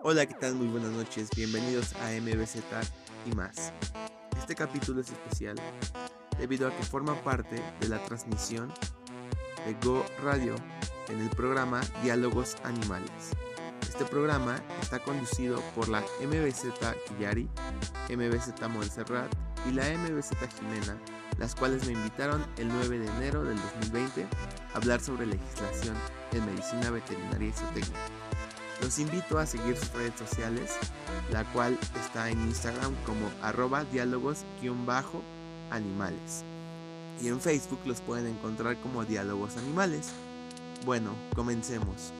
Hola, ¿qué tal? Muy buenas noches. Bienvenidos a MBZ y más. Este capítulo es especial debido a que forma parte de la transmisión de Go Radio en el programa Diálogos Animales. Este programa está conducido por la MBZ Quillari, MBZ Montserrat y la MBZ Jimena, las cuales me invitaron el 9 de enero del 2020 a hablar sobre legislación en medicina veterinaria y zootecnia. Los invito a seguir sus redes sociales, la cual está en Instagram como arroba diálogos-animales. Y en Facebook los pueden encontrar como diálogos animales. Bueno, comencemos.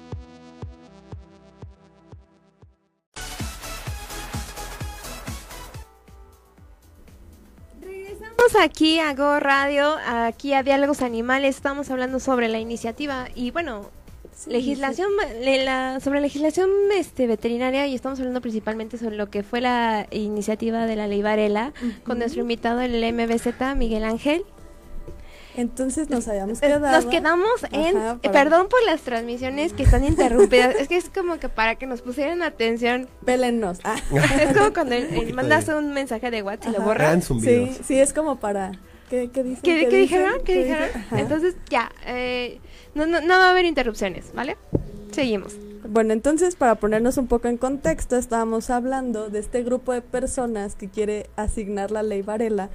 Regresamos aquí a Go Radio, aquí a Diálogos Animales. Estamos hablando sobre la iniciativa y bueno, Sí, legislación le- la- sobre legislación este veterinaria y estamos hablando principalmente sobre lo que fue la iniciativa de la ley Varela con nuestro invitado el MBZ Miguel Ángel. Entonces nos habíamos quedado. Nos quedamos en Ajá, eh, para- perdón por las transmisiones que están interrumpidas, es que es como que para que nos pusieran atención. Pélennos. Ah, Es como cuando el- el poquito mandas de- un mensaje de WhatsApp y lo borras. Sí, sí, es como para. ¿Qué, qué dicen? ¿Qué, qué dijeron? dicen? ¿Qué dijeron? dicen? Entonces, ya, eh, no, no, no va a haber interrupciones, ¿vale? Seguimos. Bueno, entonces para ponernos un poco en contexto, estábamos hablando de este grupo de personas que quiere asignar la ley Varela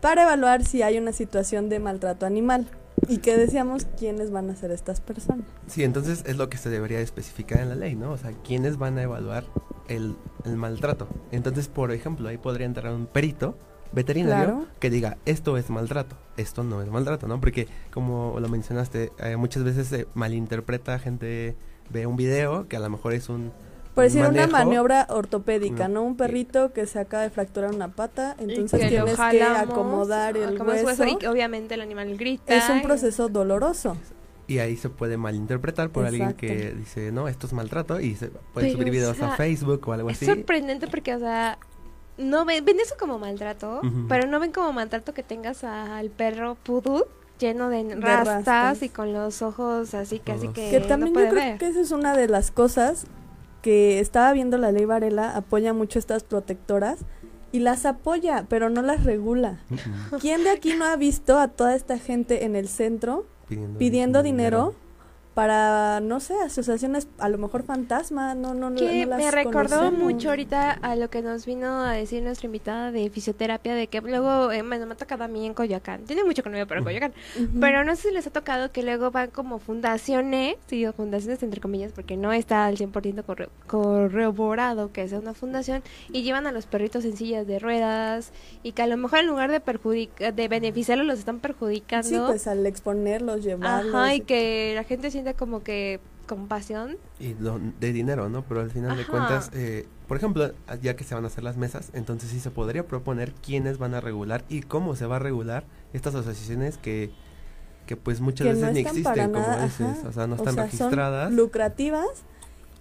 para evaluar si hay una situación de maltrato animal. Y que decíamos quiénes van a ser estas personas. Sí, entonces es lo que se debería especificar en la ley, ¿no? O sea, quiénes van a evaluar el, el maltrato. Entonces, por ejemplo, ahí podría entrar un perito veterinario Claro. que diga, esto es maltrato, esto no es maltrato, ¿no? Porque, como lo mencionaste, eh, muchas veces se malinterpreta, gente ve un video que a lo mejor es un... Por decir, una maniobra ortopédica. ¿no? Un perrito que se acaba de fracturar una pata, entonces que tienes que acomodar el hueso. y obviamente el animal grita. Es un y- proceso doloroso. Y ahí se puede malinterpretar por alguien que dice, no, esto es maltrato, y se pueden Pero, subir o videos sea, a Facebook o algo Es así. sorprendente porque, o sea, no ven, ven eso como maltrato, pero no ven como maltrato que tengas al perro pudú lleno de, De rastas, rastas. y con los ojos así casi Todos. que, Que no también puede yo creo ver. que esa es una de las cosas que estaba viendo la ley Varela, apoya mucho estas protectoras y las apoya, pero no las regula. ¿Quién de aquí no ha visto a toda esta gente en el centro pidiendo, pidiendo dinero para, no sé, asociaciones, a lo mejor fantasma, no, no, no, Que no las me recordó conocemos. mucho ahorita a lo que nos vino a decir nuestra invitada de fisioterapia, de que luego, eh, bueno, me ha tocado a mí en Coyoacán. Tiene mucho que no Ujú. Coyoacán. Ujú. Pero no sé si les ha tocado que luego van como fundaciones, sí, digo fundaciones entre comillas, porque no está al 100% corre- corroborado que sea una fundación, y llevan a los perritos en sillas de ruedas, y que a lo mejor en lugar de perjudicar, de beneficiarlos, los están perjudicando. Sí, pues al exponerlos, llevarlos. Ajá, y que la gente siente como que compasión. y lo- de dinero, ¿no? Pero al final de cuentas, eh, por ejemplo, ya que se van a hacer las mesas, entonces sí se podría proponer quiénes van a regular y cómo se va a regular estas asociaciones que, que pues muchas que veces no ni existen, como nada, dices, o sea, no O están son registradas. lucrativas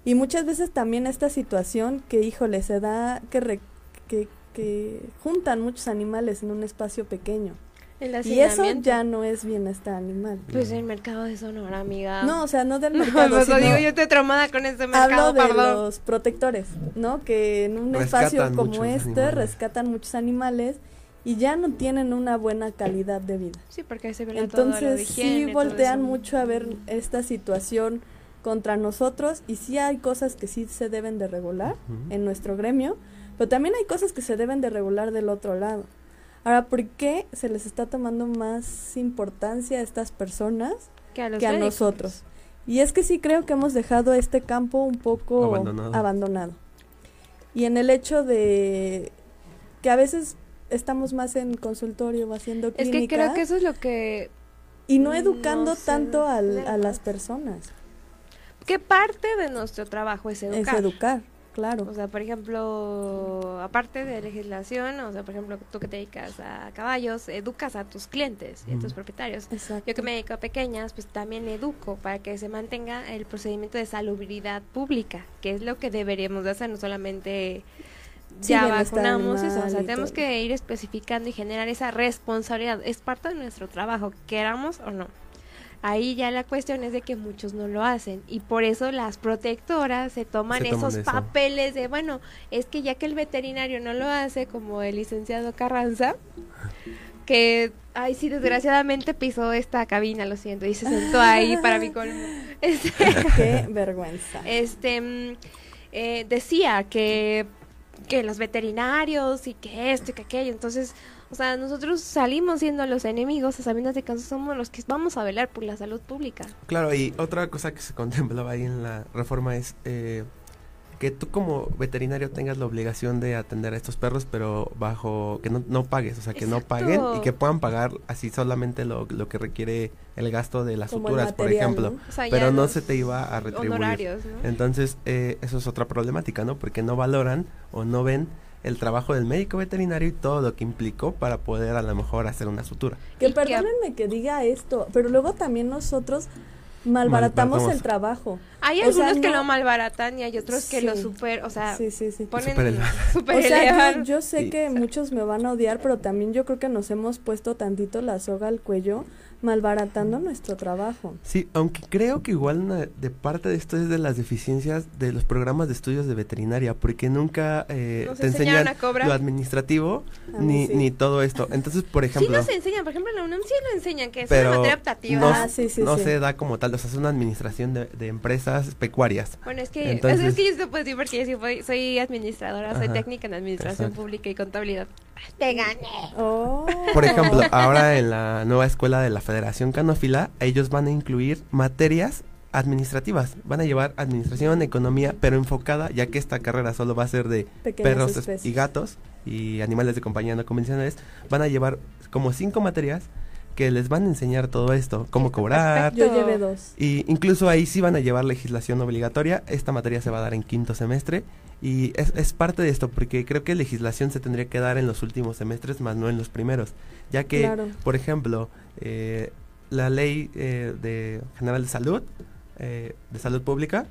y muchas veces también esta situación que híjole se da que re- que, que juntan muchos animales en un espacio pequeño y eso ya no es bienestar animal Pues el mercado de Sonora, amiga. no o sea no del No, mercado pues lo sino digo, yo estoy traumada con hablo mercado, de perdón. los protectores no que en un Rescatan espacio como este animales. rescatan muchos animales y ya no tienen una buena calidad de vida Sí, porque se viola todo lo de Entonces higiene, sí voltean mucho a ver esta situación contra nosotros y sí hay cosas que sí se deben de regular en nuestro gremio, pero también hay cosas que se deben de regular del otro lado. Ahora, ¿por qué se les está tomando más importancia a estas personas que a, los que a médicos. nosotros? Y es que sí creo que hemos dejado este campo un poco Abandonado. abandonado. Y en el hecho de que a veces estamos más en consultorio o haciendo Es clínica que creo que eso es lo que... y no educando tanto al- a las personas. ¿Qué parte de nuestro trabajo es educar? Es educar, claro. O sea, por ejemplo, aparte de legislación, o sea, por ejemplo, tú que te dedicas a caballos, educas a tus clientes y a tus propietarios. Exacto. Yo que me dedico a pequeñas, pues también educo para que se mantenga el procedimiento de salubridad pública, que es lo que deberíamos de hacer, no solamente ya vacunamos eso, o sea, tenemos que ir especificando y generar esa responsabilidad, es parte de nuestro trabajo, queramos o no. Ahí ya la cuestión es de que muchos no lo hacen y por eso las protectoras se toman Se toman esos eso. papeles de, bueno, es que ya que el veterinario no lo hace, como el licenciado Carranza, que, ay, sí, desgraciadamente pisó esta cabina, lo siento, y se sentó ahí para mi colmo. Este, Qué vergüenza. este mm, eh, decía que que los veterinarios y que esto y que aquello entonces o sea nosotros salimos siendo los enemigos a sabiendas de que nosotros somos los que vamos a velar por la salud pública Claro, y otra cosa que se contemplaba ahí en la reforma es eh, que tú como veterinario tengas la obligación de atender a estos perros, pero bajo que no, no pagues, o sea, que no paguen y que puedan pagar así solamente lo, lo que requiere el gasto de las Como suturas, por ejemplo. ¿no? o sea, Pero no se te iba a retribuir. ¿no? Entonces, eh, eso es otra problemática, ¿no? Porque no valoran o no ven el trabajo del médico veterinario y todo lo que implicó para poder a lo mejor hacer una sutura. Que perdónenme que diga esto, pero luego también nosotros malbaratamos Malbaratamos. el trabajo. hay o sea, algunos que no- lo malbaratan y hay otros que lo super o sea Sí, sí, sí. ponen Superelevan. super O sea, yo, elevan. yo sé Sí. que muchos me van a odiar, pero también yo creo que nos hemos puesto tantito la soga al cuello malbaratando nuestro trabajo. Sí, aunque creo que igual una de parte de esto es de las deficiencias de los programas de estudios de veterinaria, porque nunca eh, Nos te enseñaron enseñan a cobrar. lo administrativo A mí ni, sí. ni todo esto. Entonces, por sí ejemplo, nos enseñan por ejemplo en la UNAM sí lo enseñan que es Pero una materia optativa no, Ah, sí, sí, no sí. se da como tal, o sea, es una administración de, de empresas pecuarias. Bueno, es que, Entonces- es que yo te puedo decir porque yo sí fui- soy administradora, soy Ajá. técnica en administración Exacto. pública y contabilidad. Te gané. Oh. Por ejemplo, ahora en la nueva escuela de la Federación Canófila, ellos van a incluir materias administrativas. Van a llevar administración, economía, pero enfocada, ya que esta carrera solo va a ser de Pequeñas perros especies. y gatos y animales de compañía no convencionales, van a llevar como cinco materias que les van a enseñar todo esto, cómo cobrar. perfecto. Yo llevé dos. Y incluso ahí sí van a llevar legislación obligatoria. Esta materia se va a dar en quinto semestre. Y es, es parte de esto, porque creo que legislación se tendría que dar en los últimos semestres, más no en los primeros. Ya que, Claro. por ejemplo, eh, la ley eh, de general de salud, eh, de salud pública,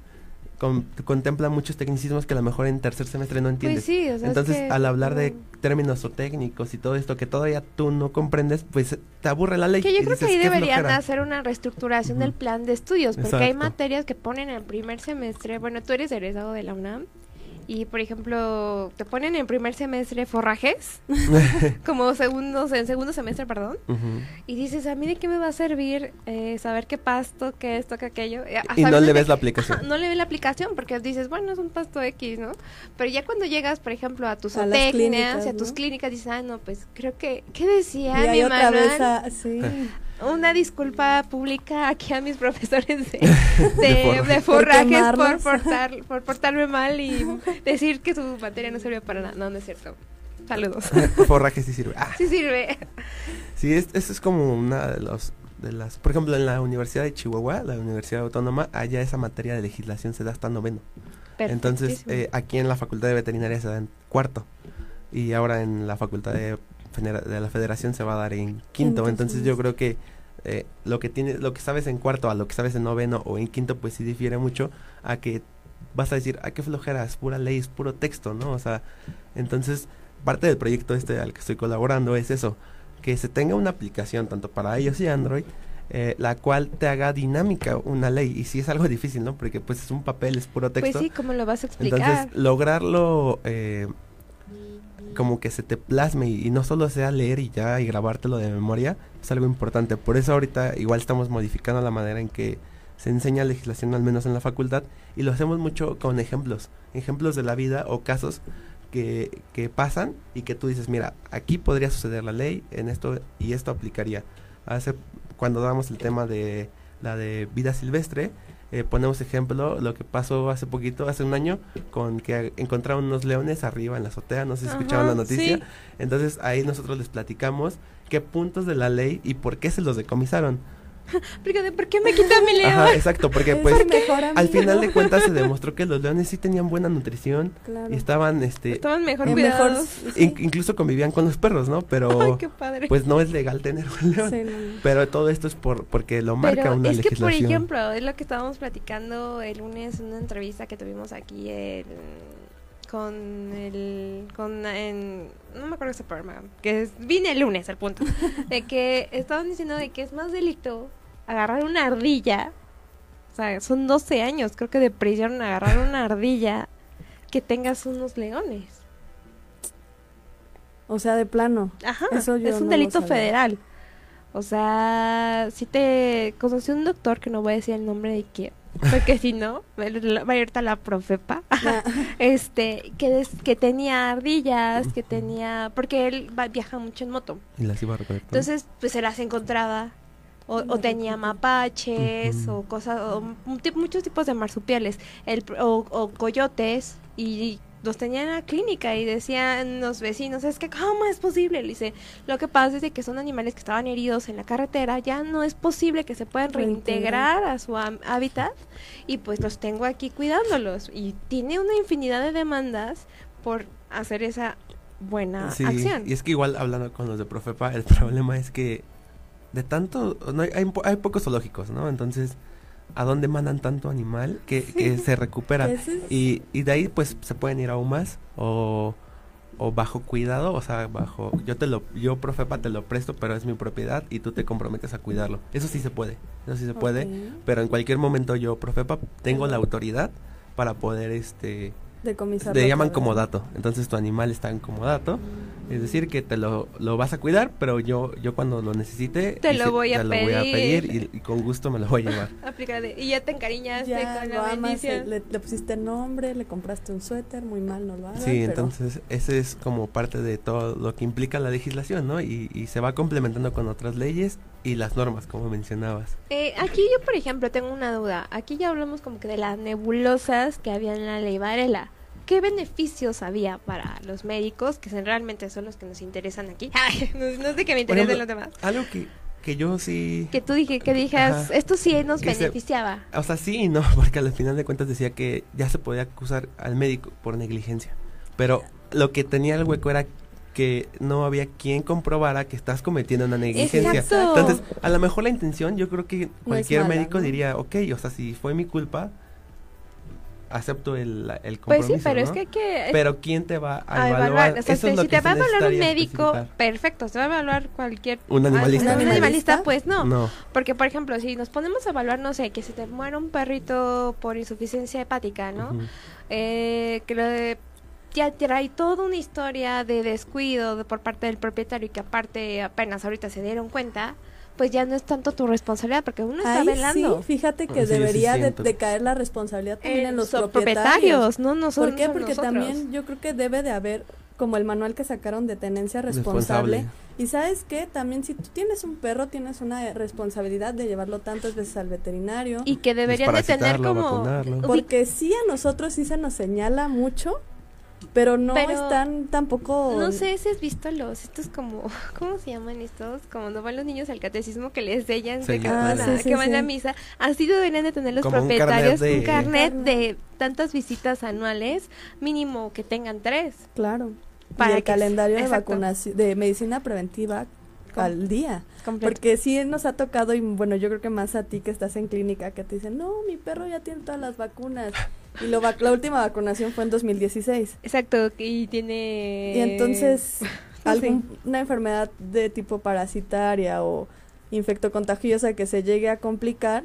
con- contempla muchos tecnicismos que a lo mejor en tercer semestre no entiendes. Pues sí, o sea, es Entonces, que al hablar de no. términos o técnicos y todo esto que todavía tú no comprendes, pues te aburre la ley. Que yo creo que ahí "Qué deberían flojera". hacer una reestructuración del plan de estudios, porque hay materias que ponen en primer semestre, bueno, tú eres egresado de la UNAM, y por ejemplo, te ponen en primer semestre forrajes, como segundos, en segundo semestre, perdón, Ujú. y dices, ¿a mí de qué me va a servir eh, saber qué pasto, qué esto, qué aquello? Eh, a Y no le ves que- la aplicación. Ajá, no le ves la aplicación porque dices, bueno, es un pasto X, ¿no? Pero ya cuando llegas, por ejemplo, a tus A las zootecnias clínicas, y a tus clínicas, dices, ah, no, pues creo que, ¿qué decía y mi otra manual? vez, a- sí. Una disculpa pública aquí a mis profesores de, De de, forrajes. forrajes por, portar, por portarme mal y decir que su materia no sirve para nada. No, no es cierto. Saludos. Forraje sí sirve. Ah, Sí sirve. sí, es, eso es como una de los de las, por ejemplo, en la Universidad de Chihuahua, la Universidad Autónoma, allá esa materia de legislación se da hasta noveno. Entonces, eh, aquí en la Facultad de Veterinaria se da en cuarto. Y ahora en la Facultad de, de la Federación se va a dar en quinto. Entonces yo creo que eh, lo que tienes, lo que sabes en cuarto a lo que sabes en noveno o en quinto, pues sí difiere mucho a que vas a decir, ¿a qué flojera? Es pura ley, es puro texto, ¿no? O sea, entonces parte del proyecto este al que estoy colaborando es eso, que se tenga una aplicación tanto para iOS y Android, eh, la cual te haga dinámica una ley. Y sí es algo difícil, ¿no? Porque pues es un papel, es puro texto. pues sí, ¿cómo lo vas a explicar? Entonces, lograrlo eh, como que se te plasme y, y no solo sea leer y ya y grabártelo de memoria, es algo importante. Por eso ahorita igual estamos modificando la manera en que se enseña legislación, al menos en la facultad, y lo hacemos mucho con ejemplos, ejemplos de la vida o casos que, que pasan y que tú dices, mira, aquí podría suceder la ley, en esto y esto aplicaría. Hace, cuando damos el tema de la de vida silvestre, eh, ponemos ejemplo lo que pasó hace poquito, hace un año, con que encontraron unos leones arriba en la azotea, no sé si escucharon la Ajá, noticia. sí. Entonces ahí nosotros les platicamos qué puntos de la ley y por qué se los decomisaron. Porque de, ¿Por qué me quitan mi león? Ajá, exacto, porque Es pues el mejor al final de cuentas se demostró que los leones sí tenían buena nutrición Claro. y estaban, este, Estaban mejor cuidados. in- incluso convivían con los perros, ¿no? Pero Ay, qué padre. pues no es legal tener un león. Sí, no. Pero todo esto es por porque lo marca Pero una es que, por legislación. ejemplo, es lo que estábamos platicando el lunes en una entrevista que tuvimos aquí el- con el... con en, no me acuerdo ese programa, que es, vine el lunes al punto, de que estaban diciendo de que es más delito agarrar una ardilla. O sea, son 12 años, creo que de prisión agarrar una ardilla que tengas unos leones. O sea, de plano. Ajá, Eso yo es un delito federal. O sea, si te conocí un doctor que no voy a decir el nombre de quién, porque si no, va a ir a la profepa. Este, que, des- que tenía ardillas, que tenía, porque él va- viaja mucho en moto. Y las iba a recoger. Entonces, pues se las encontraba. O, o tenía mapaches, o cosas, o muchos tipos de marsupiales, el, o coyotes, y los tenían en la clínica y decían los vecinos, es que ¿cómo es posible? Le dice, lo que pasa es de que son animales que estaban heridos en la carretera, ya no es posible que se puedan Reintegrar. a su hábitat y pues los tengo aquí cuidándolos. Y tiene una infinidad de demandas por hacer esa buena Sí, acción. y es que igual hablando con los de Profepa, el problema es que de tanto, no hay, hay, hay pocos zoológicos, ¿no? Entonces, ¿a dónde mandan tanto animal que, que se recupera? Y, y de ahí pues se pueden ir aún más o, o bajo cuidado, o sea, bajo, yo te lo, yo Profepa te lo presto, pero es mi propiedad y tú te comprometes a cuidarlo. Eso sí se puede, eso sí se puede, pero en cualquier momento yo Profepa tengo la autoridad para poder este Decomisarlo le llaman todo. como dato. Entonces tu animal está en como dato. Es decir, que te lo, lo vas a cuidar, pero yo yo cuando lo necesite... Te lo se- voy a te lo voy a pedir. y, y con gusto me lo voy a llevar. Aplica de- y ya te encariñaste Ya con lo la amas, bendición. le, le pusiste nombre, le compraste un suéter, muy mal no lo hagas. Sí, pero- entonces ese es como parte de todo lo que implica la legislación, ¿no? Y, y se va complementando con otras leyes y las normas, como mencionabas. Eh, aquí yo, por ejemplo, tengo una duda. Aquí ya hablamos como que de las nebulosas que había en la ley Varela. ¿Qué beneficios había para los médicos, que son- realmente son los que nos interesan aquí? Ay, no, no es de que me interesen ejemplo, los demás. Algo que, que yo sí... Que tú dije, que dijeras, Ajá. esto sí nos se- beneficiaba. O sea, sí y no, porque al final de cuentas decía que ya se podía acusar al médico por negligencia. Pero lo que tenía el hueco era que no había quien comprobara que estás cometiendo una negligencia. Exacto. Entonces, a lo mejor la intención, yo creo que cualquier mala, médico ¿no? diría, ok, o sea, si fue mi culpa, acepto el, el Pues compromiso, sí, pero es que hay que... Pero ¿quién te va a, a evaluar? evaluar. O sea, Eso es lo si que te va a evaluar un médico, especificar. perfecto. Se va a evaluar cualquier... ¿Un animalista? Ah, ¿Un animalista? ¿Animalista? Pues no. No. Porque, por ejemplo, si nos ponemos a evaluar, no sé, que se te muera un perrito por insuficiencia hepática, ¿no? Eh, que lo de- ya trae toda una historia de descuido de- por parte del propietario y que aparte apenas ahorita se dieron cuenta, pues ya no es tanto tu responsabilidad porque uno está Ahí velando. sí, fíjate que Sí, yo sí debería de, caer la responsabilidad también en los son propietarios. no, no son ¿Por qué? Porque nosotros. también yo creo que debe de haber como el manual que sacaron de tenencia responsable. Responsable. Y sabes qué, también si tú tienes un perro, tienes una responsabilidad de llevarlo tantas veces al veterinario. Y que deberían de tener como... vacunarlo. Porque sí a nosotros sí se nos señala mucho, pero no Pero están tampoco... No sé si has visto los, estos como, ¿cómo se llaman estos? Como no van los niños al catecismo que les sellan de que, Sellan. van Ah, a, sí, sí, que van a sí. misa. Así deberían de tener los Como un propietarios carnet un de- carnet Carnet. de tantas visitas anuales, mínimo que tengan tres. Claro. Para y el que- calendario de vacunación, de medicina preventiva Com- al día. completo. Porque sí nos ha tocado, y bueno, yo creo que más a ti que estás en clínica, que te dicen, no, mi perro ya tiene todas las vacunas. Y lo la última vacunación fue en 2016. Exacto, y tiene... Y entonces, alguna enfermedad de tipo parasitaria o infectocontagiosa que se llegue a complicar,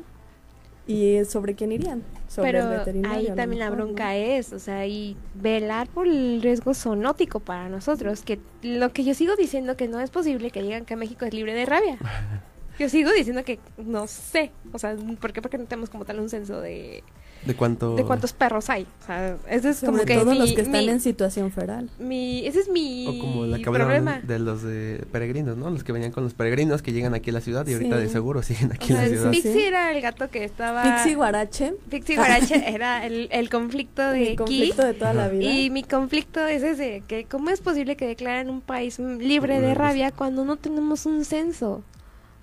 ¿y sobre quién irían? Sobre Pero el veterinario. ahí también la bronca es, o sea, y velar por el riesgo zoonótico para nosotros, que lo que yo sigo diciendo que no es posible que digan que México es libre de rabia. Yo sigo diciendo que no sé, o sea, ¿por qué? Porque no tenemos como tal un censo de, ¿De cuánto? de cuántos perros hay. O sea, ese es Sobre como que todo mi, los que están mi- en situación feral. mi- ese es mi O como la que problema. de los de peregrinos, ¿no? Los que venían con los peregrinos que llegan aquí a la ciudad y ahorita Sí. de seguro siguen O aquí en sea, la ciudad. Sí. Pixie era el gato que estaba... Pixie Guarache, Pixie Guarache era el, el conflicto de el aquí. conflicto de toda la vida. Y mi conflicto es ese, que cómo es posible que declaren un país libre de rabia cuando no tenemos un censo.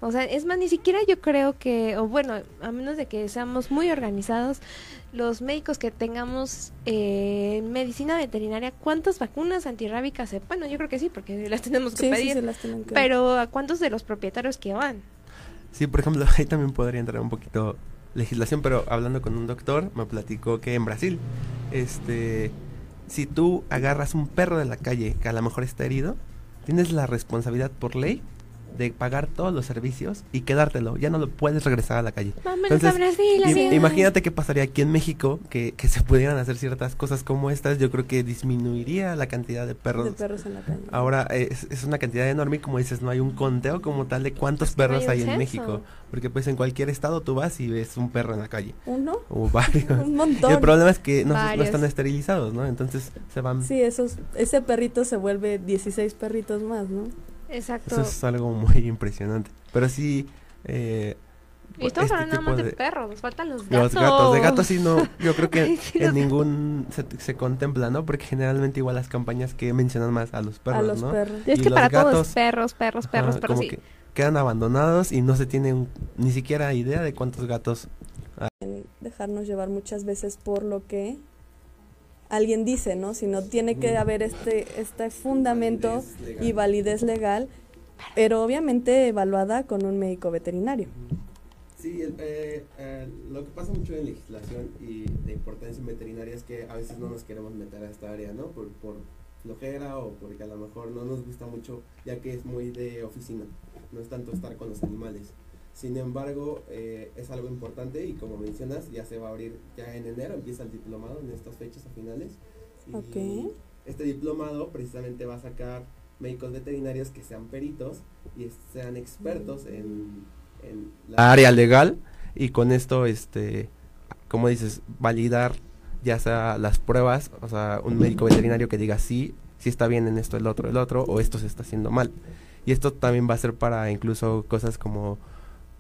O sea, es más, ni siquiera yo creo que, o bueno, a menos de que seamos muy organizados, los médicos que tengamos eh, medicina veterinaria, ¿cuántas vacunas antirrábicas? se- Bueno, yo creo que sí, porque las tenemos que sí, sí, pedir. se las tienen que- Pero ¿a cuántos de los propietarios que van? Sí, por ejemplo, ahí también podría entrar un poquito legislación, pero hablando con un doctor, me platicó que en Brasil, este, si tú agarras un perro de la calle que a lo mejor está herido, tienes la responsabilidad por ley de pagar todos los servicios y quedártelo. Ya no lo puedes regresar a la calle. Vámonos Entonces, a Brasil, im- imagínate qué pasaría aquí en México que, que se pudieran hacer ciertas cosas como estas. Yo creo que disminuiría la cantidad de perros. De perros en la calle. Ahora es, es una cantidad enorme y como dices, no hay un conteo como tal de cuántos Pues no perros hay en censo. México. Porque pues en cualquier estado tú vas y ves un perro en la calle. ¿Uno? O varios. Un Y montón. el problema es que no, no están esterilizados, ¿no? Entonces se van... Sí, esos, ese perrito se vuelve 16 perritos más, ¿no? Exacto. Eso es algo muy impresionante. Pero sí... Eh, y estamos este hablando nada más de, de- perros, nos faltan los Los gatos. gatos, de gatos sí no, yo creo que Ay, sí, en ningún se, se contempla, ¿no? Porque generalmente igual las campañas que mencionan más a los perros, a los ¿no? perros. Es y que los para todos, gatos- perros, perros, perros, Ajá, perros, como sí. que quedan abandonados y no se tiene un- ni siquiera idea de cuántos gatos. en dejarnos llevar muchas veces por lo que alguien dice, ¿no? Sino tiene que haber este, este fundamento Validez y validez legal, pero obviamente evaluada con un médico veterinario. Sí, el- eh, eh, lo que pasa mucho en legislación y de importancia en veterinaria es que a veces no nos queremos meter a esta área, ¿no? Por, por flojera o porque a lo mejor no nos gusta mucho, ya que es muy de oficina, no es tanto estar con los animales. Sin embargo, eh, es algo importante y como mencionas, ya se va a abrir ya en enero, empieza el diplomado en estas fechas a finales. Y Ok. Este diplomado precisamente va a sacar médicos veterinarios que sean peritos y sean expertos en, en la área legal y con esto, este, como dices, validar ya sea las pruebas, o sea, un médico veterinario que diga sí, sí está bien en esto, el otro, el otro, o esto se está haciendo mal. Y esto también va a ser para incluso cosas como,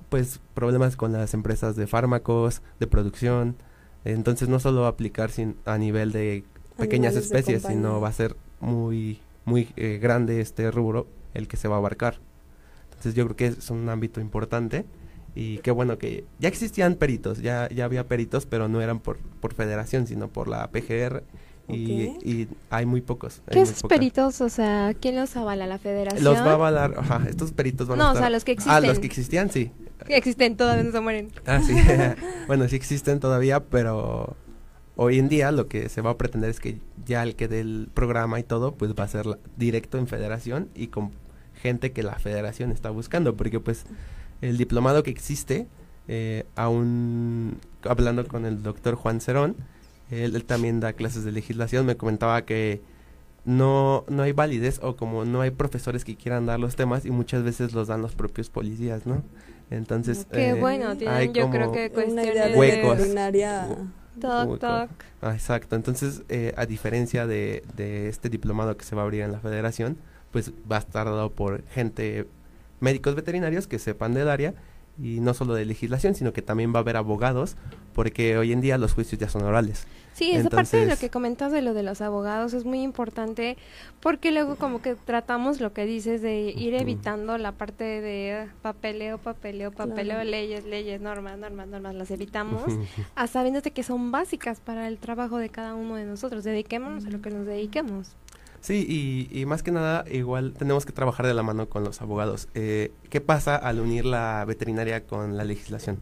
pues, problemas con las empresas de fármacos, de producción. Entonces no solo aplicar sin, a nivel de pequeñas Animales de especies, sino va a ser muy, muy eh, grande este rubro el que se va a abarcar. Entonces yo creo que es un ámbito importante y qué bueno que ya existían peritos, ya, ya había peritos, pero no eran por, por federación, sino por la PGR y, hay muy pocos. ¿Qué esos peritos? O sea, ¿quién los avala? ¿La federación? Los va a avalar, ajá, estos peritos van a No, o estar... sea, los que Ah, los existen. que existían, sí. Existen, todavía no se mueren. Ah, sí. bueno, sí existen todavía, pero hoy en día lo que se va a pretender es que ya el que del programa y todo, pues va a ser la- directo en federación y con gente que la federación está buscando, porque pues el diplomado que existe, eh, aún hablando con el doctor Juan Cerón, él, él también da clases de legislación, me comentaba que no, no hay validez o como no hay profesores que quieran dar los temas y muchas veces los dan los propios policías, ¿no? Entonces, Qué eh, bueno, hay yo creo como- que Una idea cuestiones de Huecos. veterinaria. Toc, toc. Ah, exacto. Entonces, eh, a diferencia de, de este diplomado que se va a abrir en la federación, pues va a estar dado por gente, médicos veterinarios que sepan del área y no solo de legislación, sino que también va a haber abogados, porque hoy en día los juicios ya son orales. Sí, esa parte de lo Entonces- que comentas de lo de los abogados es muy importante porque luego como que tratamos lo que dices de ir evitando la parte de papeleo, papeleo, papeleo, Claro. leyes, leyes, normas, normas, normas, las evitamos a sabiéndote que son básicas para el trabajo de cada uno de nosotros. Dediquémonos a lo que nos dediquemos. Sí, y, y más que nada, igual tenemos que trabajar de la mano con los abogados. Eh, ¿Qué pasa al unir la veterinaria con la legislación?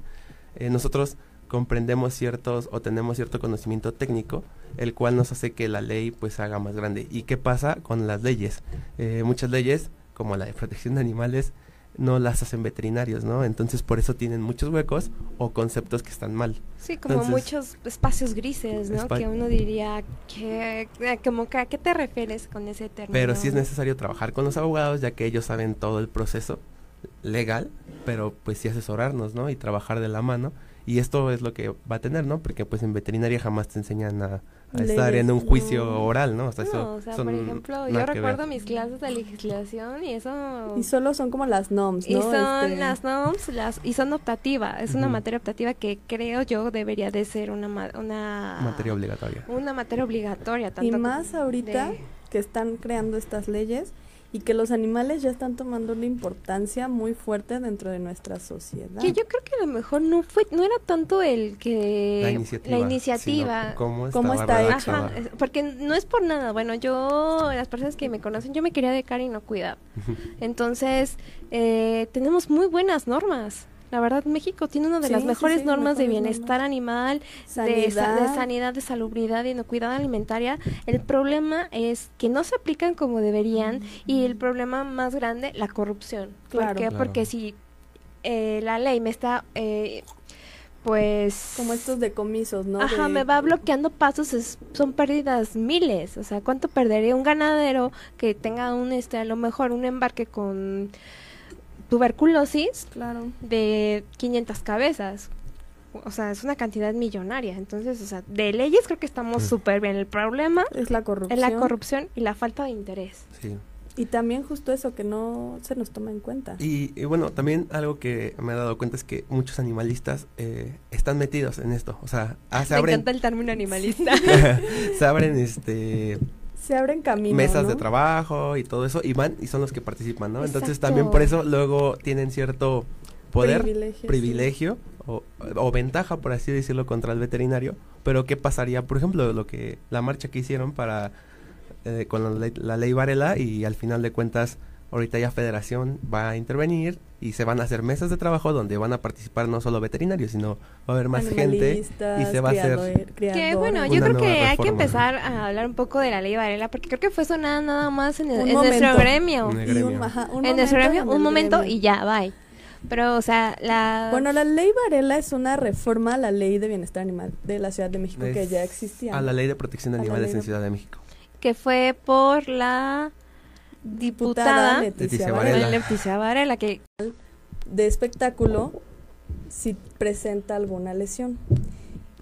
Eh, nosotros comprendemos ciertos o tenemos cierto conocimiento técnico, el cual nos hace que la ley pues haga más grande. ¿Y qué pasa con las leyes? Eh, muchas leyes, como la de protección de animales, no las hacen veterinarios, ¿no? Entonces por eso tienen muchos huecos o conceptos que están mal. Sí, como Entonces- muchos espacios grises, ¿no? Que uno diría que, eh, como que, ¿a qué te refieres con ese término? Pero sí es necesario trabajar con los abogados, ya que ellos saben todo el proceso legal, pero pues sí asesorarnos, ¿no? Y trabajar de la mano. Y esto es lo que va a tener, ¿no? Porque pues en veterinaria jamás te enseñan a estar en un juicio no. oral, ¿no? O sea, No, eso o sea, son por ejemplo, yo que ver. recuerdo mis clases de legislación y eso... Y solo son como las NOMS, Y ¿no? son Este, las NOMS las, y son optativa. Es una Ujú. materia optativa que creo yo debería de ser una, ma- una Materia obligatoria. Una materia obligatoria. Tanto Y más ahorita de- que están creando estas leyes y que los animales ya están tomando una importancia muy fuerte dentro de nuestra sociedad. Que yo creo que a lo mejor no fue, no era tanto el que La iniciativa. la iniciativa. cómo, ¿Cómo estaba está. Ajá, porque no es por nada. Bueno, yo, las personas que me conocen, yo me quería dedicar a inocuidad. Entonces, eh, tenemos muy buenas normas. La verdad, México tiene una de Sí, las mejores sí, normas de bienestar normas. animal, De, sa- Sanidad. de sanidad, de salubridad y inocuidad alimentaria. El problema es que no se aplican como deberían y el problema más grande, la corrupción. Claro. ¿Por qué? Claro. Porque si eh, la ley me está, eh, pues... Como estos decomisos, ¿no? Ajá, De- me va bloqueando pasos, es- son pérdidas miles. O sea, ¿cuánto perdería un ganadero que tenga un, este, a lo mejor un embarque con tuberculosis Claro. de 500 cabezas? O sea, es una cantidad millonaria. Entonces, o sea, de leyes creo que estamos Mm. súper bien. El problema Es la corrupción. es la corrupción y la falta de interés. Sí. Y también justo eso, que no se nos toma en cuenta. Y, y bueno, también algo que me he dado cuenta es que muchos animalistas eh, están metidos en esto. O sea, ah, se Me abren, encanta el término animalista. se abren este Se abren caminos, mesas de trabajo y todo eso y van y son los que participan, ¿no? Entonces también por eso luego tienen cierto poder, Privilegio, privilegio, sí. o, o ventaja, por así decirlo, contra el veterinario. Pero ¿qué pasaría, por ejemplo, lo que la marcha que hicieron para eh, con la la ley Varela y al final de cuentas ahorita ya Federación va a intervenir y se van a hacer mesas de trabajo donde van a participar no solo veterinarios, sino va a haber más gente y se va a hacer criador- Que bueno, yo creo que hay que empezar a hablar un poco de la ley Varela, porque creo que fue sonada nada más en, el- Un en nuestro momento. gremio. En el Y un, gremio. ajá, un en nuestro gremio, en un momento gremio. y ya, bye. Pero, o sea, la... Bueno, la ley Varela es una reforma a la ley de bienestar animal de la Ciudad de México que ya existía. a la ley de protección de animales en de- Ciudad de México. que fue por la diputada Leticia Leticia Varela. Varela. Leticia Varela, que de espectáculo si presenta alguna lesión.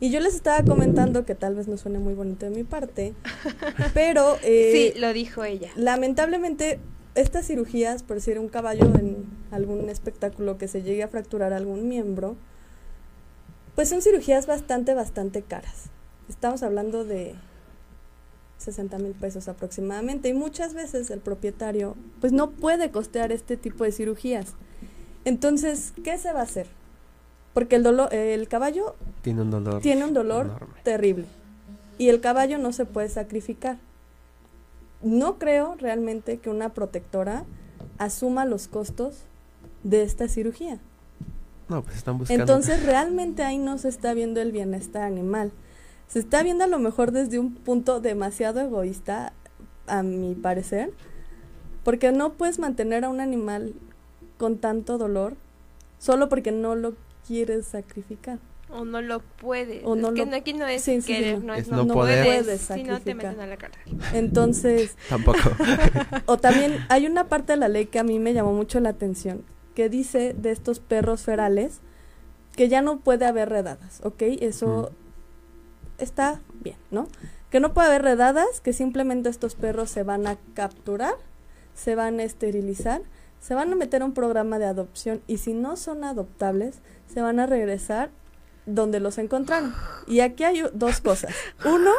Y yo les estaba comentando que tal vez no suene muy bonito de mi parte, pero eh, sí, lo dijo ella. lamentablemente estas cirugías, por decir un caballo en algún espectáculo que se llegue a fracturar algún miembro, pues son cirugías bastante, bastante caras. Estamos hablando de 60 mil pesos aproximadamente y muchas veces el propietario pues no puede costear este tipo de cirugías. Entonces, ¿qué se va a hacer? Porque el dolor, el caballo Tiene un dolor. tiene un dolor enorme. terrible y el caballo no se puede sacrificar. No creo realmente que una protectora asuma los costos de esta cirugía. No, pues están buscando. Entonces realmente ahí no se está viendo el bienestar animal. Se está viendo a lo mejor desde un punto demasiado egoísta, a mi parecer, porque no puedes mantener a un animal con tanto dolor solo porque no lo quieres sacrificar. O no lo puede. O no que lo- no, aquí no es Sí, sí, sí, querer, no. no es no, no poder. puedes, Puedes si no te meten a la cárcel. Entonces, Tampoco. o también hay una parte de la ley que a mí me llamó mucho la atención, que dice de estos perros ferales que ya no puede haber redadas, ¿ok? Eso está bien, ¿no? Que no puede haber redadas, que simplemente estos perros se van a capturar, se van a esterilizar, se van a meter a un programa de adopción y si no son adoptables, se van a regresar donde los encontraron. Y aquí hay dos cosas. Uno,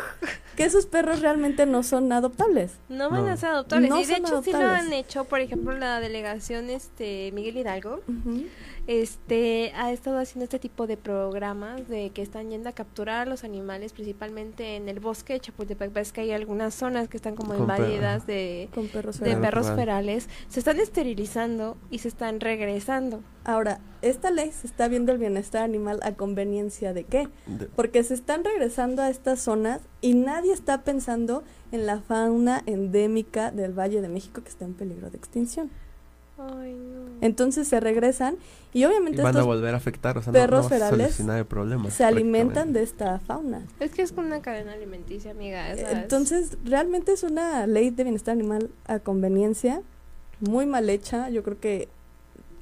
que esos perros realmente no son adoptables. No van a ser adoptables. No y de hecho sí lo adoptables. han hecho, por ejemplo, la delegación este Miguel Hidalgo. Este ha estado haciendo este tipo de programas de que están yendo a capturar a los animales principalmente en el bosque de Chapultepec ves que hay algunas zonas que están como Con perro. invadidas de, Con perros de ferales. perros feral. ferales se están esterilizando y se están regresando Ahora, esta ley se está viendo el bienestar animal a conveniencia de qué? De- Porque se están regresando a estas zonas y nadie está pensando en la fauna endémica del Valle de México que está en peligro de extinción. Ay, no. Entonces se regresan y y obviamente van a estos volver a afectar, o sea, no- perros no, vas a ferales problema. se alimentan de esta fauna. es que es como una cadena alimenticia amiga ¿sabes? Entonces, realmente es una ley de bienestar animal a conveniencia, muy mal hecha. Yo creo que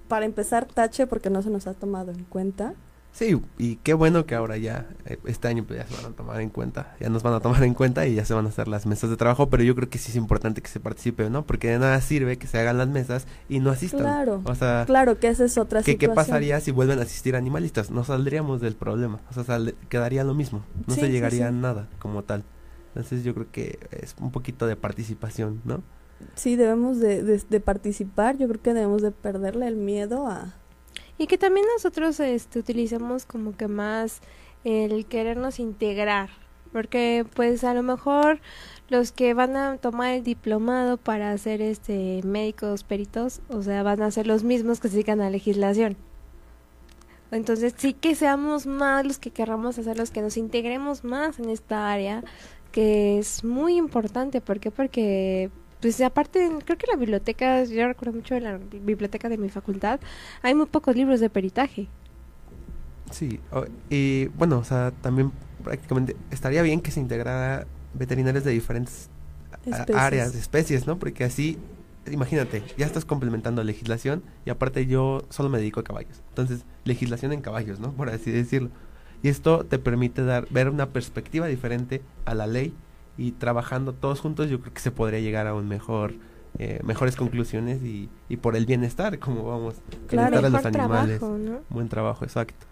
para empezar tache porque no se nos ha tomado en cuenta. Sí, y qué bueno que ahora ya, eh, este año pues, ya se van a tomar en cuenta, ya nos van a tomar en cuenta y ya se van a hacer las mesas de trabajo, pero yo creo que sí es importante que se participe, ¿no? Porque de nada sirve que se hagan las mesas y no asistan. Claro. O sea, Claro que esa es otra ¿qué, ¿qué situación. pasaría si vuelven a asistir animalistas? No saldríamos del problema, o sea, sal- quedaría lo mismo, no Sí, se sí, llegaría a nada como tal. Entonces yo creo que es un poquito de participación, ¿no? Sí, debemos de, de- de participar. Yo creo que debemos de perderle el miedo a... Y que también nosotros este, utilizamos como que más el querernos integrar, porque pues a lo mejor los que van a tomar el diplomado para ser este médicos peritos, o sea, van a ser los mismos que se dedican a legislación. Entonces sí que seamos más los que querramos hacerlos, que nos integremos más en esta área, que es muy importante. ¿Por qué? Porque pues aparte, creo que la biblioteca, yo recuerdo mucho de la biblioteca de mi facultad, hay muy pocos libros de peritaje. Sí, y bueno, o sea, también prácticamente estaría bien que se integrara veterinarios de diferentes áreas, especies, ¿no? Porque así, imagínate, ya estás complementando legislación y aparte yo solo me dedico a caballos. Entonces, legislación en caballos, ¿no? Por así decirlo. Y esto te permite dar ver una perspectiva diferente a la ley y trabajando todos juntos yo creo que se podría llegar a un mejor eh, mejores conclusiones y, y, por el bienestar como vamos claro, a los animales trabajo, ¿no? buen trabajo exacto.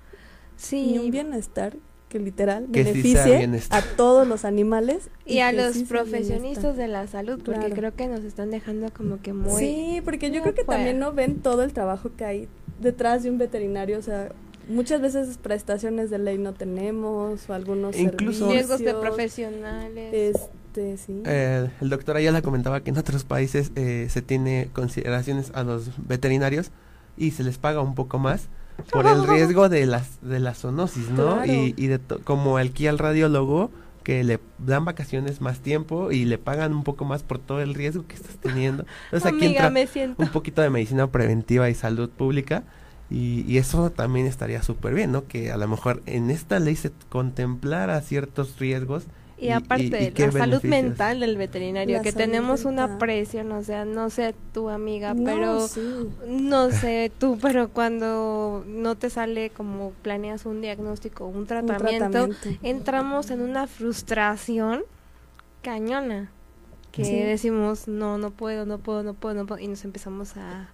Sí. Y un bienestar que literal beneficie a todos los animales y, a los profesionistas de la salud porque creo que nos están dejando como que muy sí porque yo creo que también no ven todo el trabajo que hay detrás de un veterinario o sea muchas veces prestaciones de ley no tenemos o algunos incluso riesgos de profesionales. Este sí. Eh, el doctor Ayala comentaba que en otros países eh, se tiene consideraciones a los veterinarios y se les paga un poco más por el riesgo de las de la zoonosis no y, y de como aquí al radiólogo que le dan vacaciones más tiempo y le pagan un poco más por todo el riesgo que estás teniendo. Entonces aquí entra un poquito de medicina preventiva y salud pública y, eso también estaría súper bien, ¿no? Que a lo mejor en esta ley se contemplara ciertos riesgos. Y, aparte, la salud mental del veterinario, que tenemos una presión, o sea, no sé tu amiga, pero no sé tú, pero cuando no te sale como planeas un diagnóstico, un tratamiento, entramos en una frustración cañona, que decimos, no, no puedo, no puedo, no puedo, no puedo, y nos empezamos a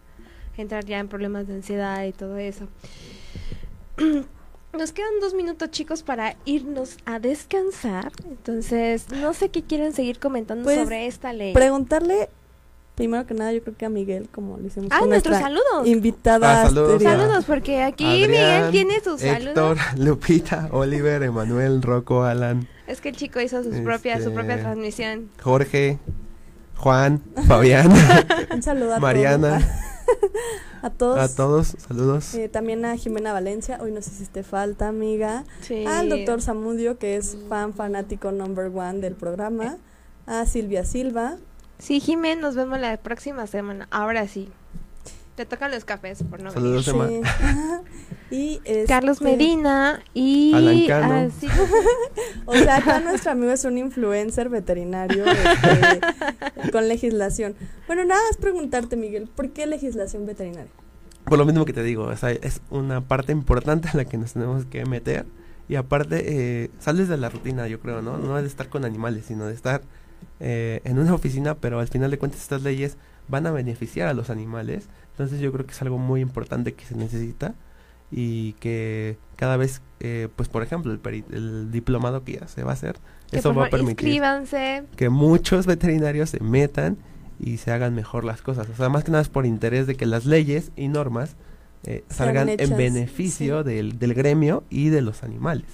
entrar ya en problemas de ansiedad y todo eso. Nos quedan dos minutos, chicos, para irnos a descansar. Entonces, no sé qué quieren seguir comentando pues, sobre esta ley. Preguntarle, primero que nada, yo creo que a Miguel, como le hicimos. Ah, nuestros saludos. Invitada. Ah, saludos. saludos. porque aquí Miguel tiene sus Héctor, Lupita, Oliver, Emanuel, Rocco, Alan. Es que el chico hizo sus propias, su propia este, transmisión. Jorge, Juan, Fabián. Un saludo a Mariana. a todos. A todos, saludos. Eh, también a Jimena Valencia, hoy no sé si te falta, amiga. Al doctor Samudio, que es fan fanático number one del programa. A Silvia Silva. Sí, Jimena, nos vemos la próxima semana. Ahora sí. Te tocan los cafés por no Saludos, venir. y este Carlos Medina y Alan o sea, acá nuestro amigo es un influencer veterinario este, con legislación. Bueno, nada es preguntarte, Miguel, ¿por qué legislación veterinaria? Por lo mismo que te digo, o sea, es una parte importante en la que nos tenemos que meter y aparte eh, sales de la rutina, yo creo, ¿no? No de estar con animales, sino de estar eh, en una oficina, pero al final de cuentas estas leyes van a beneficiar a los animales entonces yo creo que es algo muy importante que se necesita y que cada vez, eh, pues por ejemplo, el, el, diplomado que ya se va a hacer, eso va a permitir que muchos veterinarios se metan y se hagan mejor las cosas. O sea, más que nada es por interés de que las leyes y normas eh, salgan en beneficio del, del, gremio y de los animales.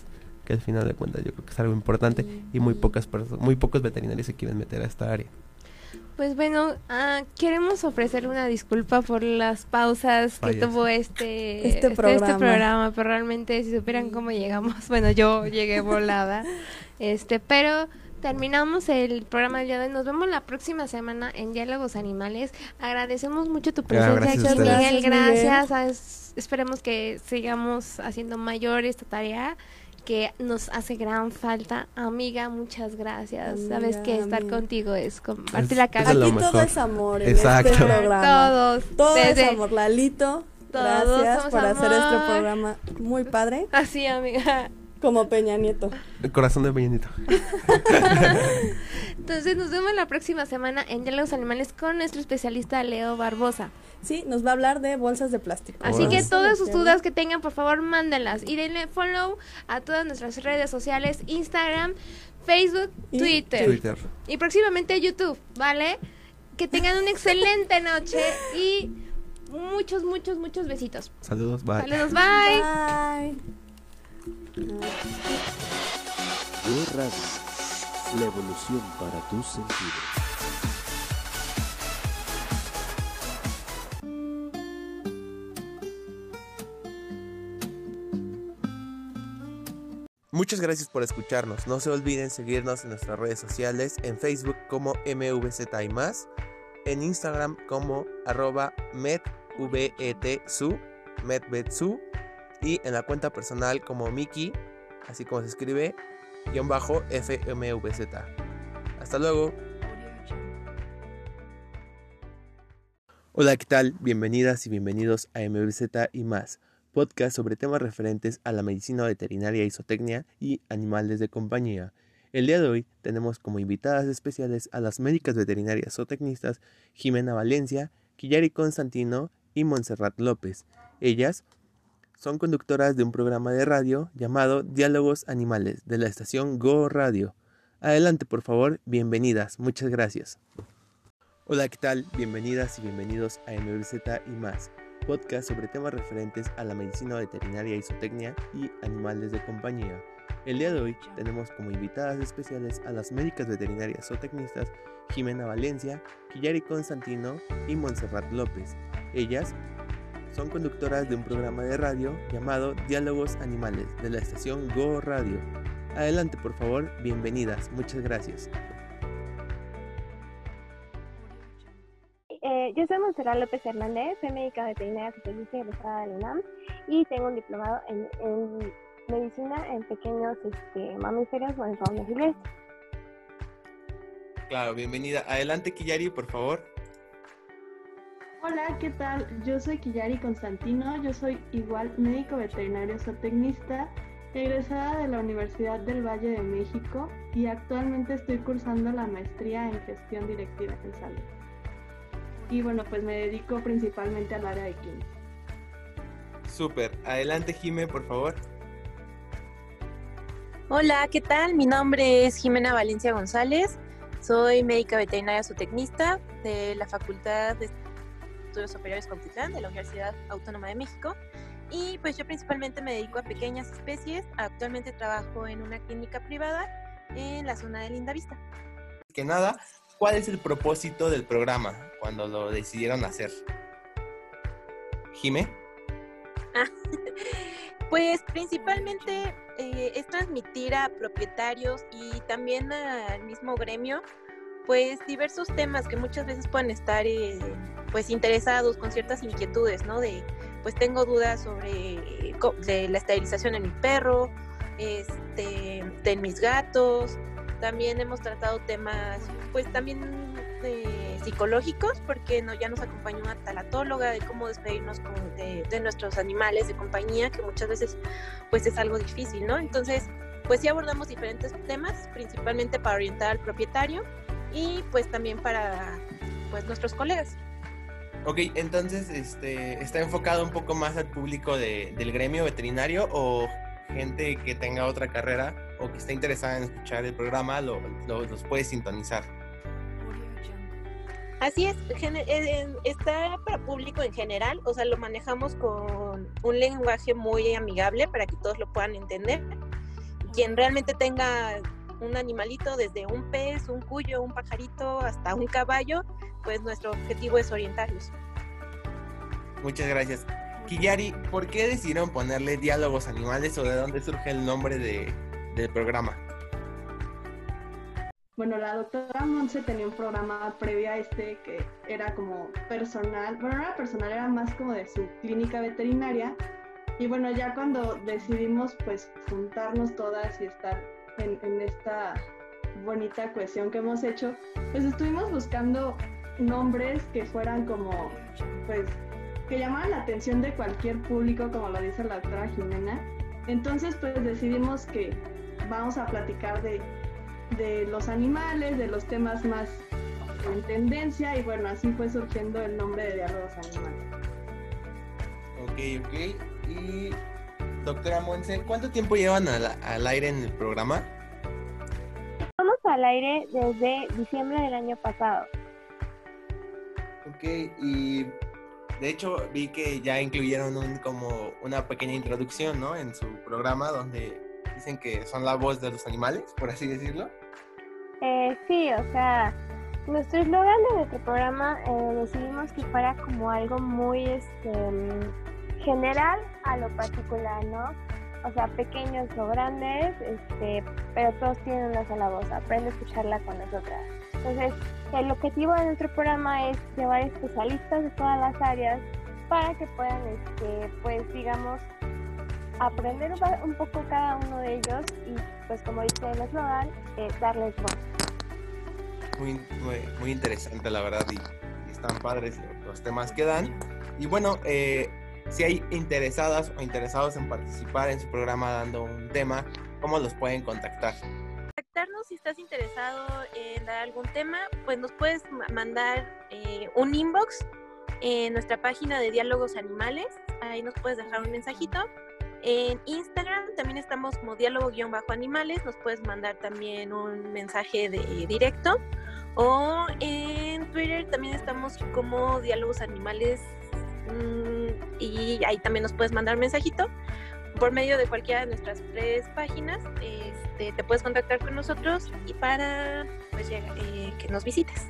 Que al final de cuentas yo creo que es algo importante y muy pocas muy pocos veterinarios se quieren meter a esta área. Pues bueno, ah, queremos ofrecer una disculpa por las pausas que tuvo este, este, este, programa. este, programa. pero realmente si supieran cómo llegamos, bueno, yo llegué volada, este, pero terminamos el programa del día de hoy. Nos vemos la próxima semana en Diálogos Animales. Agradecemos mucho tu presencia aquí, Miguel. Gracias. esperemos que sigamos haciendo mayor esta tarea que nos hace gran falta. Amiga, muchas gracias. Sabes que estar contigo es compartir la casa. Aquí todo es amor. En Exacto. Este programa. Todos. Todo es amor. Lalito, gracias por hacer este programa muy padre. Así, amiga. Como Peña Nieto. El corazón de Peña Nieto. Entonces nos vemos la próxima semana en de los Animales con nuestro especialista Leo Barbosa. Sí, nos va a hablar de bolsas de plástico. Así que todas sus dudas que tengan, por favor, mándenlas. Y denle follow a todas nuestras redes sociales, Instagram, Facebook, Twitter. Twitter. Y próximamente YouTube, ¿vale? Que tengan una excelente noche y muchos, muchos, muchos besitos. Saludos, bye. Saludos, bye. Bye. La evolución para tus sentidos. Muchas gracias por escucharnos. No se olviden seguirnos en nuestras redes sociales, en Facebook como MVZ y más, en Instagram como arroba medvetsu, medvetsu, y en la cuenta personal como Miki, así como se escribe, guion bajo FMVZ. Hasta luego. Hola, ¿qué tal? Bienvenidas y bienvenidos a MVZ y más, podcast sobre temas referentes a la medicina veterinaria, isotecnia y animales de compañía. El día de hoy tenemos como invitadas especiales a las médicas veterinarias o tecnistas Jimena Valencia, Quillari Constantino y Montserrat López. Ellas son conductoras de un programa de radio llamado Diálogos Animales de la estación Go Radio. Adelante, por favor, bienvenidas, muchas gracias. Hola, ¿qué tal? Bienvenidas y bienvenidos a MVZ y más, podcast sobre temas referentes a la medicina veterinaria, isotecnia y animales de compañía. El día de hoy tenemos como invitadas especiales a las médicas veterinarias o tecnistas Jimena Valencia, Quillari Constantino y Montserrat López. Ellas son conductoras de un programa de radio llamado Diálogos Animales de la estación Go Radio. Adelante, por favor, bienvenidas, muchas gracias. Eh, yo soy Montserrat López Hernández, soy médica veterinaria especialista egresada de la UNAM y tengo un diplomado en, en medicina en pequeños este, mamíferos o en fauna silvestre. Claro, bienvenida. Adelante, Killari, por favor. Hola, ¿qué tal? Yo soy Quillari Constantino, yo soy igual médico veterinario zootecnista, egresada de la Universidad del Valle de México y actualmente estoy cursando la maestría en gestión directiva en salud. Y bueno, pues me dedico principalmente al área de química. Súper. Adelante, Jime, por favor. Hola, ¿qué tal? Mi nombre es Jimena Valencia González. Soy médica veterinaria zootecnista de la Facultad de Estudios Superiores Cuautitlán de la Universidad Autónoma de México. Y pues yo principalmente me dedico a pequeñas especies. Actualmente trabajo en una clínica privada en la zona de Lindavista. Que nada, ¿cuál es el propósito del programa cuando lo decidieron hacer? Jime. Pues principalmente eh, es transmitir a propietarios y también al mismo gremio pues diversos temas que muchas veces pueden estar eh, pues interesados con ciertas inquietudes, ¿no? De pues tengo dudas sobre de la esterilización en mi perro, este, de mis gatos. También hemos tratado temas pues también eh, psicológicos porque no, ya nos acompañó una talatóloga de cómo despedirnos con, de, de, nuestros animales de compañía que muchas veces pues es algo difícil, ¿no? Entonces pues sí abordamos diferentes temas principalmente para orientar al propietario y pues también para pues nuestros colegas. Ok, entonces este, está enfocado un poco más al público de, del gremio veterinario o gente que tenga otra carrera o que esté interesada en escuchar el programa lo, lo, los puede sintonizar. Así es, está para público en general, o sea, lo manejamos con un lenguaje muy amigable para que todos lo puedan entender. Quien realmente tenga un animalito, desde un pez, un cuyo, un pajarito, hasta un caballo, pues nuestro objetivo es orientarlos. Muchas gracias. Kiyari, ¿por qué decidieron ponerle diálogos animales o de dónde surge el nombre de, del programa? Bueno, la doctora Monse tenía un programa previo a este que era como personal, bueno, no era personal, era más como de su clínica veterinaria. Y bueno, ya cuando decidimos pues juntarnos todas y estar en, esta bonita cohesión que hemos hecho, pues estuvimos buscando nombres que fueran como, pues, que llamaran la atención de cualquier público, como lo dice la doctora Jimena. Entonces, pues decidimos que vamos a platicar de, de los animales, de los temas más en tendencia, y bueno, así fue surgiendo el nombre de Diálogos Animales. Ok, ok. Y Doctora Monse, ¿cuánto tiempo llevan al, aire en el programa? Estamos al aire desde diciembre del año pasado. Ok, y de hecho vi que ya incluyeron un, como una pequeña introducción, ¿no? En su programa donde dicen que son la voz de los animales, por así decirlo. Eh, sí, o sea, nuestro eslogan de nuestro programa eh, decidimos que fuera como algo muy este, general a lo particular, ¿no? O sea, pequeños o grandes, este, pero todos tienen una sola voz, aprende a escucharla con nosotras. Entonces, el objetivo de nuestro programa es llevar especialistas de todas las áreas para que puedan, este, pues, digamos, aprender un poco cada uno de ellos y, pues, como dice el eslogan, eh, darles voz. Muy, muy, muy, interesante, la verdad, y, están padres los temas que dan. Y bueno, eh, si hay interesadas o interesados en participar en su programa dando un tema, ¿cómo los pueden contactar? Contactarnos si estás interesado en dar algún tema, pues nos puedes mandar eh, un inbox en nuestra página de Diálogos Animales. Ahí nos puedes dejar un mensajito. En Instagram también estamos como diálogo-animales. Nos puedes mandar también un mensaje de directo. O en Twitter también estamos como Diálogos Animales y ahí también nos puedes mandar un mensajito por medio de cualquiera de nuestras tres páginas. Este, te puedes contactar con nosotros y para pues, eh, que nos visites.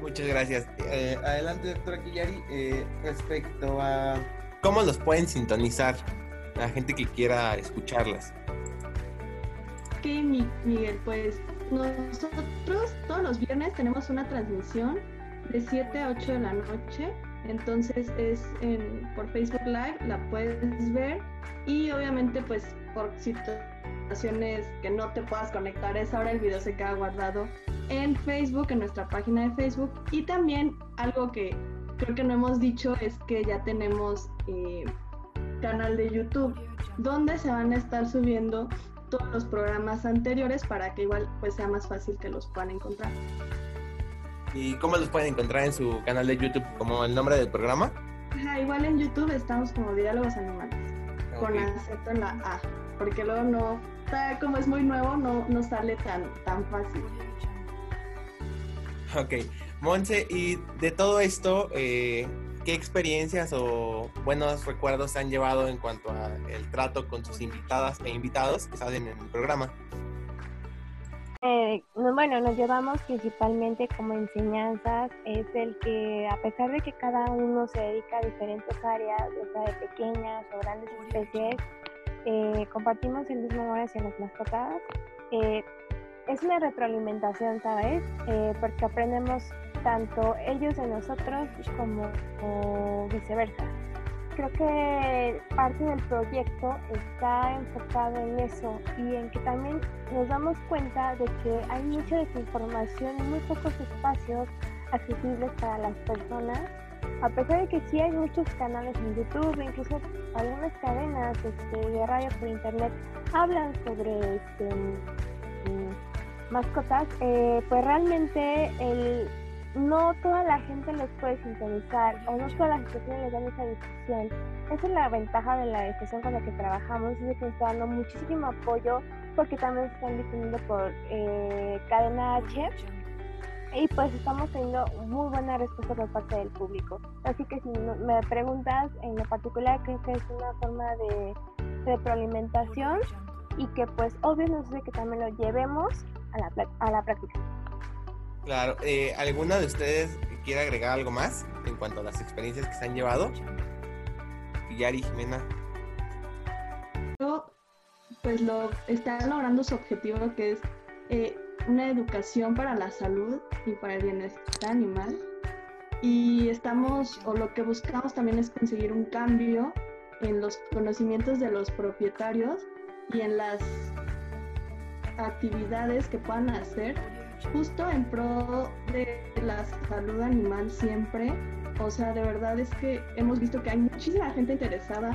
Muchas gracias. Eh, adelante, doctora Quillari, eh, respecto a cómo los pueden sintonizar la gente que quiera escucharlas. Ok, Miguel, pues nosotros todos los viernes tenemos una transmisión de 7 a 8 de la noche entonces es en, por Facebook Live, la puedes ver y obviamente pues por situaciones que no te puedas conectar es ahora el video se queda guardado en Facebook, en nuestra página de Facebook y también algo que creo que no hemos dicho es que ya tenemos eh, canal de YouTube donde se van a estar subiendo todos los programas anteriores para que igual pues sea más fácil que los puedan encontrar. ¿Y cómo los pueden encontrar en su canal de YouTube? ¿Como el nombre del programa? Ajá, igual en YouTube estamos como Diálogos Animales, con acento en la A, porque luego no, como es muy nuevo, no, no sale tan, tan fácil. Ok, Monse, y de todo esto, eh, ¿qué experiencias o buenos recuerdos han llevado en cuanto al trato con sus invitadas e invitados que salen en el programa? Eh, bueno, nos llevamos principalmente como enseñanzas, es el que a pesar de que cada uno se dedica a diferentes áreas, ya sea de pequeñas o grandes especies, eh, compartimos el mismo amor hacia las mascotas. Eh, es una retroalimentación, ¿sabes? porque aprendemos tanto ellos de nosotros como viceversa creo que parte del proyecto está enfocado en eso y en que también nos damos cuenta de que hay mucha desinformación y muy pocos espacios accesibles para las personas. A pesar de que sí hay muchos canales en YouTube, incluso algunas cadenas este, de radio por internet hablan sobre este, mm, mascotas, eh, pues realmente el, no toda la gente los puede sintonizar o no todas las instituciones les dan esa difusión. Esa es la ventaja de la estación con la que trabajamos, es que nos está dando muchísimo apoyo porque también se están difundiendo por eh, cadena H y pues estamos teniendo muy buena respuesta por parte del público. Así que si me preguntas en lo particular, creo que es una forma de retroalimentación y que pues obvio nos hace que también lo llevemos a la, a la práctica. Claro, eh, ¿alguna de ustedes quiere agregar algo más en cuanto a las experiencias que se han llevado? Yari, Jimena. Pues lo están logrando su objetivo que es eh, una educación para la salud y para el bienestar animal. Y estamos, o lo que buscamos también es conseguir un cambio en los conocimientos de los propietarios y en las actividades que puedan hacer justo en pro de la salud animal siempre. O sea, de verdad es que hemos visto que hay muchísima gente interesada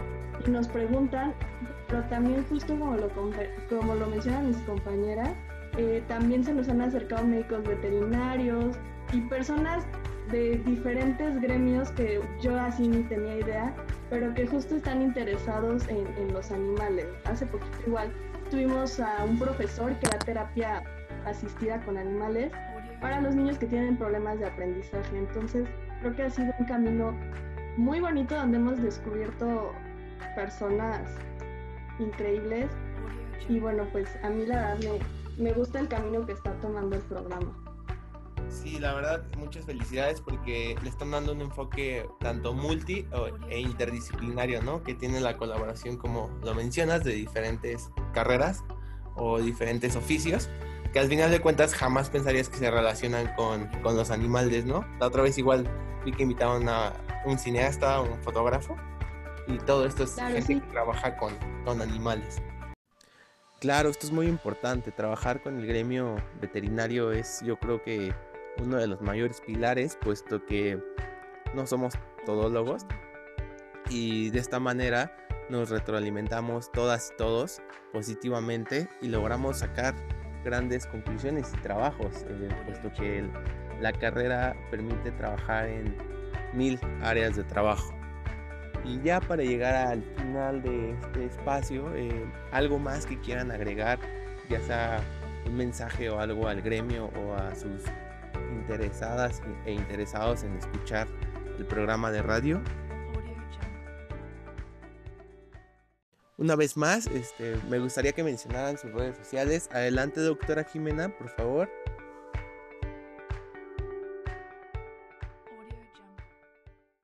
y nos preguntan, pero también justo como lo, como lo mencionan mis compañeras, eh, también se nos han acercado médicos veterinarios y personas de diferentes gremios que yo así ni tenía idea, pero que justo están interesados en, en los animales. Hace poquito igual tuvimos a un profesor que da terapia asistida con animales para los niños que tienen problemas de aprendizaje. Entonces, creo que ha sido un camino muy bonito donde hemos descubierto personas increíbles y bueno, pues a mí la verdad me, me gusta el camino que está tomando el programa. Sí, la verdad, muchas felicidades porque le están dando un enfoque tanto multi e interdisciplinario, ¿no? Que tiene la colaboración, como lo mencionas, de diferentes carreras o diferentes oficios, que al final de cuentas jamás pensarías que se relacionan con, con los animales, ¿no? La otra vez igual vi que invitaban a un cineasta, un fotógrafo, y todo esto es gente que trabaja con, con animales. Claro, esto es muy importante. Trabajar con el gremio veterinario es, yo creo que, uno de los mayores pilares, puesto que no somos todólogos y de esta manera nos retroalimentamos todas y todos positivamente y logramos sacar grandes conclusiones y trabajos, eh, puesto que la carrera permite trabajar en mil áreas de trabajo. Y ya para llegar al final de este espacio, eh, algo más que quieran agregar, ya sea un mensaje o algo al gremio o a sus interesadas e interesados en escuchar el programa de radio. Una vez más, este, me gustaría que mencionaran sus redes sociales. Adelante, doctora Jimena, por favor.